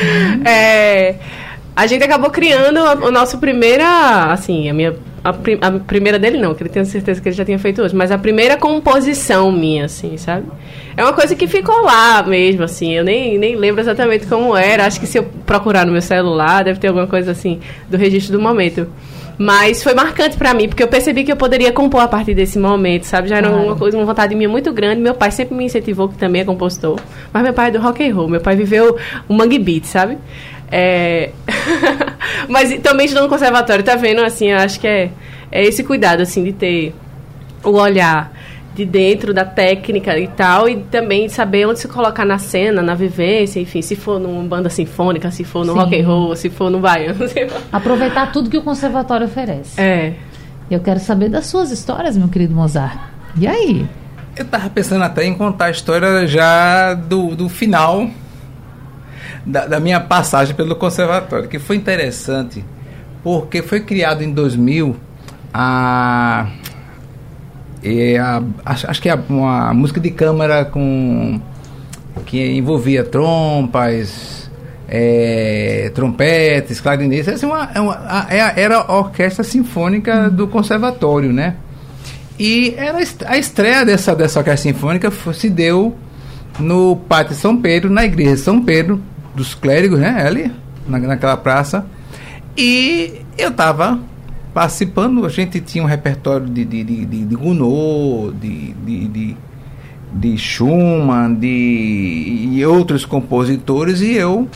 C: É, a gente acabou criando o nosso primeira, assim, a minha a, prim, a, primeira dele não, que ele tem certeza que ele já tinha feito hoje, mas a primeira composição minha, assim, sabe? É uma coisa que ficou lá mesmo, assim, eu nem, nem lembro exatamente como era, acho que se eu procurar no meu celular, deve ter alguma coisa assim, do registro do momento. Mas foi marcante para mim, porque eu percebi que eu poderia compor a partir desse momento, sabe? Já era uma coisa, uma vontade minha muito grande. Meu pai sempre me incentivou, que também é compositor. Mas meu pai é do rock and roll, meu pai viveu o mangue beat, sabe? É... Mas também estudando no conservatório, tá vendo? Assim, eu acho que é, é esse cuidado, assim, de ter o olhar de dentro da técnica e tal, e também saber onde se colocar na cena, na vivência, enfim, se for numa banda sinfônica, se for no Sim. rock and roll, se for no baiano.
A: Aproveitar tudo que o conservatório oferece.
C: É.
A: Eu quero saber das suas histórias, meu querido Mozart. E aí?
D: Eu tava pensando até em contar a história já do, do final da, da, minha passagem pelo conservatório, que foi interessante, porque foi criado em 2000 a, a, acho, que é uma música de câmara com que envolvia trompas, é, trompetes, clarinetes, assim, uma, é uma, é era a orquestra sinfônica do conservatório, né? E era a estreia dessa, dessa orquestra sinfônica se deu no Pátio São Pedro, na igreja de São Pedro, dos clérigos, né? Ali, na, naquela praça. E eu estava participando, a gente tinha um repertório de, de, de, de, de Gounod, de, de, de, de Schumann, de, e outros compositores, e eu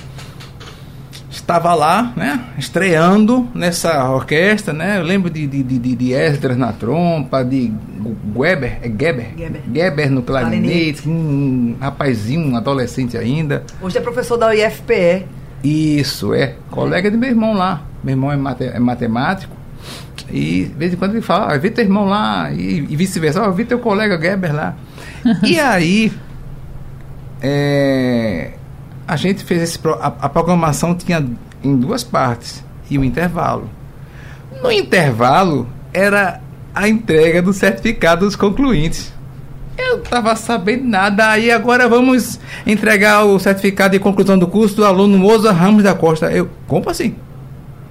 D: estava lá, né, estreando nessa orquestra, né, eu lembro de, de, de, de Esdras na trompa, de Weber, é Geber? Geber, Geber no clarinete, um rapazinho, um adolescente ainda.
B: Hoje é professor da IFPE.
D: Isso, é, colega de meu irmão lá, meu irmão é, mate, é matemático, e de vez em quando ele fala, ah, vi teu irmão lá, e, e vice-versa, ah, vi teu colega Geber lá. e aí, é, a gente fez esse. A, a programação tinha em duas partes e o intervalo. No intervalo era a entrega do certificado dos concluintes. Eu tava sabendo nada. Aí agora vamos entregar o certificado de conclusão do curso do aluno Moza Ramos da Costa. Eu, como assim?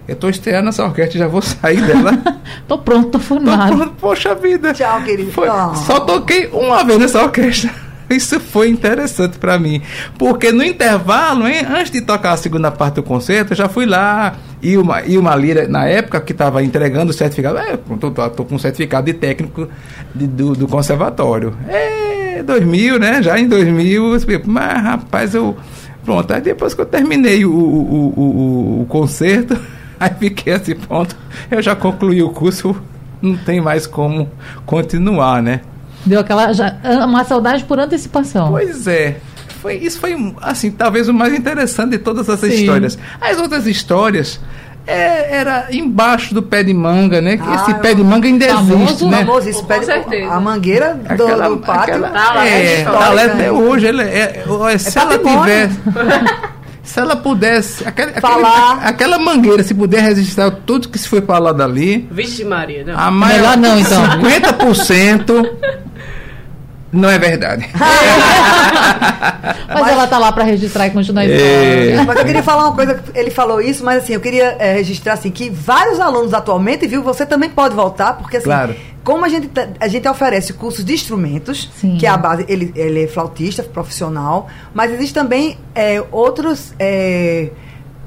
D: Eu tô estreando essa orquestra, já vou sair dela.
A: tô pronto, tô formado. Tô pronto,
D: poxa vida.
B: Tchau, querido.
D: Foi. Só toquei uma vez nessa orquestra. Isso foi interessante para mim, porque no intervalo, hein, antes de tocar a segunda parte do concerto, eu já fui lá e uma, e uma lira, na época que estava entregando o certificado, é, tô, tô, tô com um certificado de técnico de, do, do conservatório. É 2000, né? Já em 2000, mas rapaz, eu. Pronto, aí depois que eu terminei o, o, o, o concerto, aí fiquei assim, pronto, eu já concluí o curso, não tem mais como continuar, né?
A: Deu aquela já, uma saudade por antecipação.
D: Pois é. Foi, isso foi, assim, talvez o mais interessante de todas essas Sim. histórias. As outras histórias é, era embaixo do pé de manga, né? Ah, Esse pé de manga ainda famoso, existe, né?
B: Famoso, esse pé de, a mangueira do, aquela, do pátio. Aquela,
D: tá lá, é, é tá lá até hoje. Ele é, é, se ela tiver... se ela pudesse. Aquela,
B: Falar.
D: Aquele, aquela mangueira, se puder registrar tudo que se foi falado ali.
C: Vixe, Maria, não.
D: A maior, Melhor não, então. 50% não é verdade.
A: mas, mas, ela tá lá para registrar e continuar
B: é... Mas eu queria falar uma coisa, ele falou isso, mas assim, eu queria é, registrar assim que vários alunos atualmente, viu, você também pode voltar, porque assim,
D: claro.
B: como a gente, a gente oferece cursos de instrumentos, Sim. que é a base, ele, ele é flautista profissional, mas existe também é, outros é,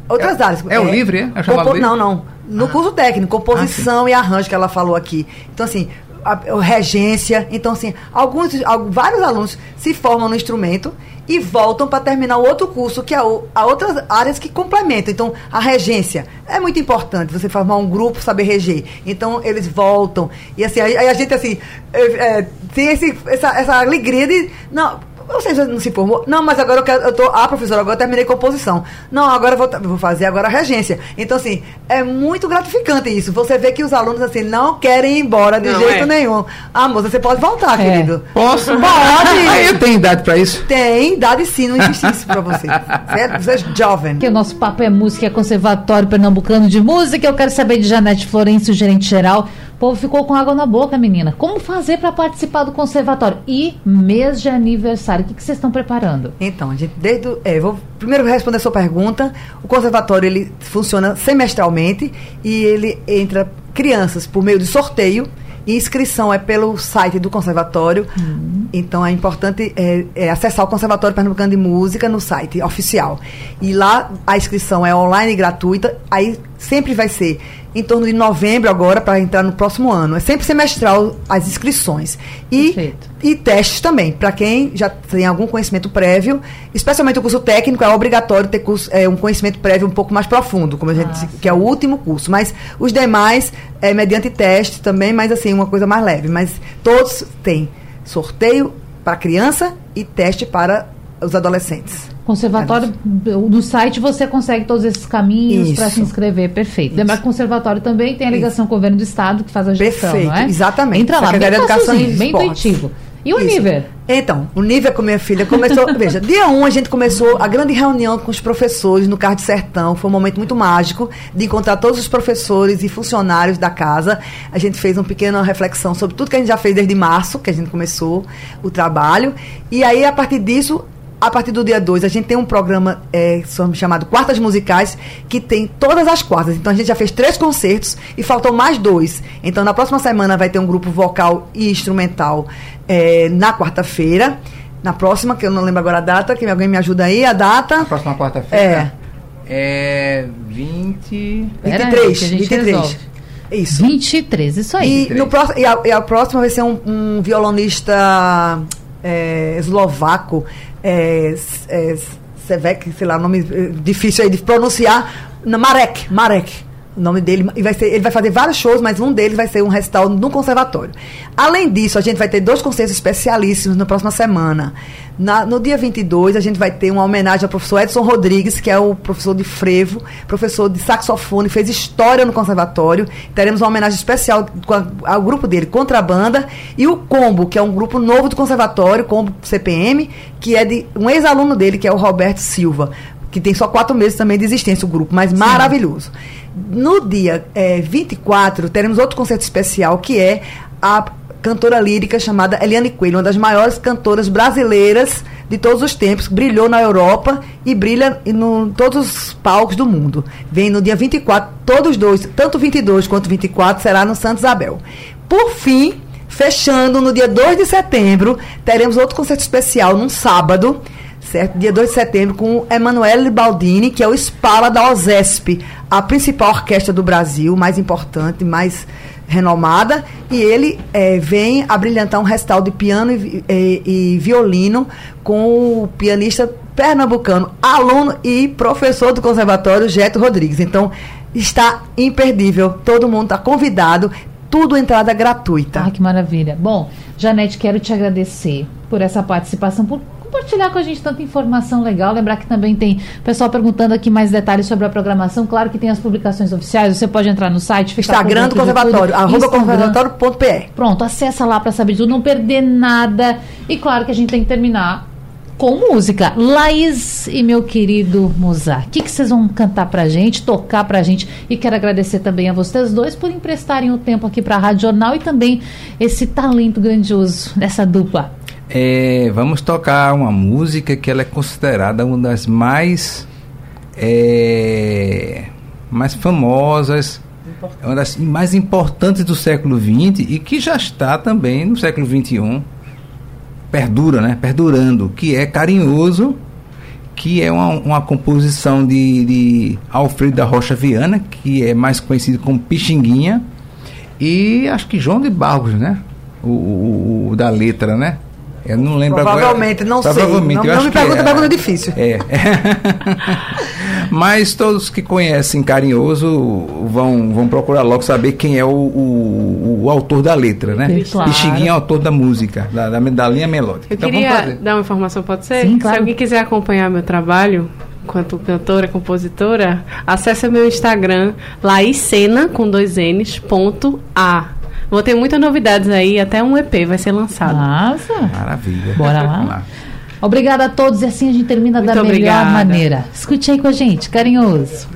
B: outras
D: é,
B: áreas.
D: É, o livre, é?
B: é não, não. No ah. curso técnico, composição ah, e arranjo que ela falou aqui. Então, assim, a, a regência. Então, assim, alguns, vários alunos se formam no instrumento e voltam para terminar o outro curso, que é há outras áreas que complementam. Então, a regência é muito importante, você formar um grupo, saber reger. Então, eles voltam. E assim, aí a, a gente assim, é, é, tem esse, essa, essa alegria de. Não, você não se formou? Não, mas agora eu quero. Eu tô, ah, professora, agora eu terminei composição. Não, agora eu vou, vou fazer agora a regência. Então, assim, é muito gratificante isso. Você vê que os alunos, assim, não querem ir embora de não, jeito é. nenhum. Ah, moça, você pode voltar, é. querido.
D: Posso?
B: Pode.
D: Aí eu tenho idade pra isso?
B: Tem, idade sim, não existe isso pra você. Você é, você é jovem.
A: Que o nosso papo é música, é Conservatório Pernambucano de Música. Eu quero saber de Janete Florencio, gerente geral. O povo ficou com água na boca, menina. Como fazer para participar do conservatório? E mês de aniversário, o que, que vocês estão preparando?
B: Então, gente, desde o, é, vou primeiro responder a sua pergunta. O conservatório ele funciona semestralmente e ele entra crianças por meio de sorteio. E inscrição é pelo site do conservatório. Uhum. Então é importante é, é acessar o Conservatório Pernambucano de Música no site oficial. E lá a inscrição é online e gratuita. Aí sempre vai ser em torno de novembro agora para entrar no próximo ano. É sempre semestral as inscrições. E, e testes também, para quem já tem algum conhecimento prévio, especialmente o curso técnico, é obrigatório ter curso, é, um conhecimento prévio um pouco mais profundo, como a gente ah, disse, que é o último curso. Mas os demais é mediante teste também, mas assim, uma coisa mais leve. Mas todos têm sorteio para criança e teste para os adolescentes.
A: Conservatório, no site você consegue todos esses caminhos para se inscrever, perfeito. Isso. Lembrar que o conservatório também tem a ligação Isso. com o governo do estado que faz a gestão,
B: perfeito,
A: não é?
B: exatamente.
A: Entra lá, bem Educação bem intuitivo. E o nível?
B: Então, o nível com minha filha começou. veja, dia 1 um, a gente começou a grande reunião com os professores no Carro de Sertão. Foi um momento muito mágico de encontrar todos os professores e funcionários da casa. A gente fez uma pequena reflexão sobre tudo que a gente já fez desde março, que a gente começou o trabalho. E aí, a partir disso, a partir do dia 2, a gente tem um programa é, chamado Quartas Musicais, que tem todas as quartas. Então, a gente já fez três concertos e faltam mais dois. Então, na próxima semana vai ter um grupo vocal e instrumental é, na quarta-feira. Na próxima, que eu não lembro agora a data, que alguém me ajuda aí, a data. Na
D: próxima quarta-feira? É. É 20...
B: 23, aí, 23. Isso.
A: 23, isso aí.
B: E, no próximo, e, a, e a próxima vai ser um, um violonista é, eslovaco é, é, Sevek, sei lá, nome é, difícil aí de pronunciar, Marek, Marek o nome dele, e vai ser, ele vai fazer vários shows, mas um deles vai ser um recital no conservatório. Além disso, a gente vai ter dois concertos especialíssimos na próxima semana. Na, no dia 22, a gente vai ter uma homenagem ao professor Edson Rodrigues, que é o professor de frevo, professor de saxofone, fez história no conservatório. Teremos uma homenagem especial ao grupo dele, Contrabanda, e o Combo, que é um grupo novo do conservatório, Combo CPM, que é de um ex-aluno dele, que é o Roberto Silva que tem só quatro meses também de existência o grupo, mas Sim. maravilhoso. No dia é, 24, teremos outro concerto especial, que é a cantora lírica chamada Eliane Coelho, uma das maiores cantoras brasileiras de todos os tempos. Brilhou na Europa e brilha em todos os palcos do mundo. Vem no dia 24, todos dois, tanto 22 quanto 24, será no Santa Isabel. Por fim, fechando no dia 2 de setembro, teremos outro concerto especial num sábado certo? Dia 2 de setembro, com Emanuele Baldini, que é o Spala da OSESP, a principal orquestra do Brasil, mais importante, mais renomada, e ele é, vem a brilhantar um recital de piano e, e, e, violino com o pianista pernambucano, aluno e professor do conservatório, Geto Rodrigues. Então, está imperdível, todo mundo está convidado, tudo entrada gratuita.
A: Ah, que maravilha. Bom, Janete, quero te agradecer por essa participação, por compartilhar com a gente tanta informação legal. Lembrar que também tem pessoal perguntando aqui mais detalhes sobre a programação. Claro que tem as publicações oficiais. Você pode entrar no site,
B: Instagram do Conservatório, arroba conservatório.pr.
A: Pronto, acessa lá para saber de tudo, não perder nada. E claro que a gente tem que terminar com música. Laís e meu querido Mozart, o que, que vocês vão cantar pra gente, tocar pra gente? E quero agradecer também a vocês dois por emprestarem o tempo aqui pra Rádio Jornal e também esse talento grandioso dessa dupla.
D: É, vamos tocar uma música que ela é considerada uma das mais é, mais famosas, uma das mais importantes do século XX e que já está também no século XXI, perdura, né? Perdurando, que é Carinhoso, que é uma, uma composição de, de Alfredo da Rocha Viana, que é mais conhecido como Pixinguinha, e acho que João de Barros, né? O, o, o da letra, né? Eu não lembro
B: provavelmente,
D: agora.
B: Não provavelmente, sei. Não, não me pergunta, é, pergunta difícil.
D: É. Mas todos que conhecem Carinhoso vão, vão procurar logo saber quem é o, o, o autor da letra, né? Claro. é autor da música, da, da, da linha melódica.
C: Eu então, queria dar uma informação, pode ser?
A: Sim, claro.
C: Se alguém quiser acompanhar meu trabalho, enquanto cantora, compositora, acesse meu Instagram, Laicena, com dois N's, ponto A. Vou ter muitas novidades aí, até um EP vai ser lançado.
A: Nossa!
D: Maravilha.
A: Bora lá. Obrigada a todos e assim a gente termina Muito da melhor obrigada. maneira. Escute aí com a gente, carinhoso.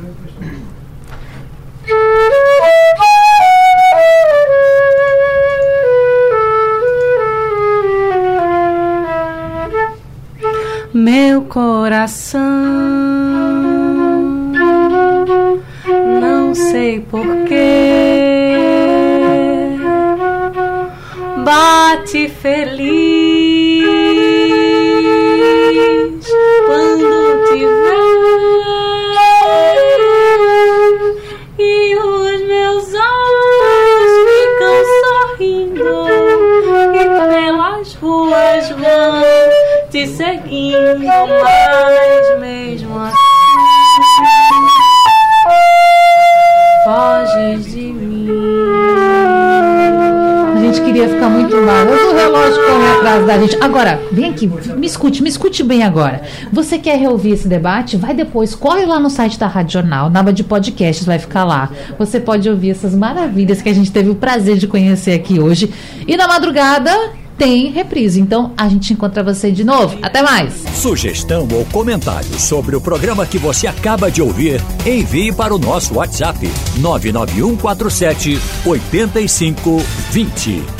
C: Meu coração, não sei porquê bate feliz quando te ver e os meus olhos ficam sorrindo e pelas ruas vão te seguindo, mas
A: queria ficar muito mal. Hoje o relógio corre atrás da gente. Agora, vem aqui, me escute, me escute bem agora. Você quer reouvir esse debate? Vai depois, corre lá no site da Rádio Jornal, na aba de podcasts, vai ficar lá. Você pode ouvir essas maravilhas que a gente teve o prazer de conhecer aqui hoje. E na madrugada, tem reprise. Então a gente encontra você de novo. Até mais.
F: Sugestão ou comentário sobre o programa que você acaba de ouvir, envie para o nosso WhatsApp 99147 8520.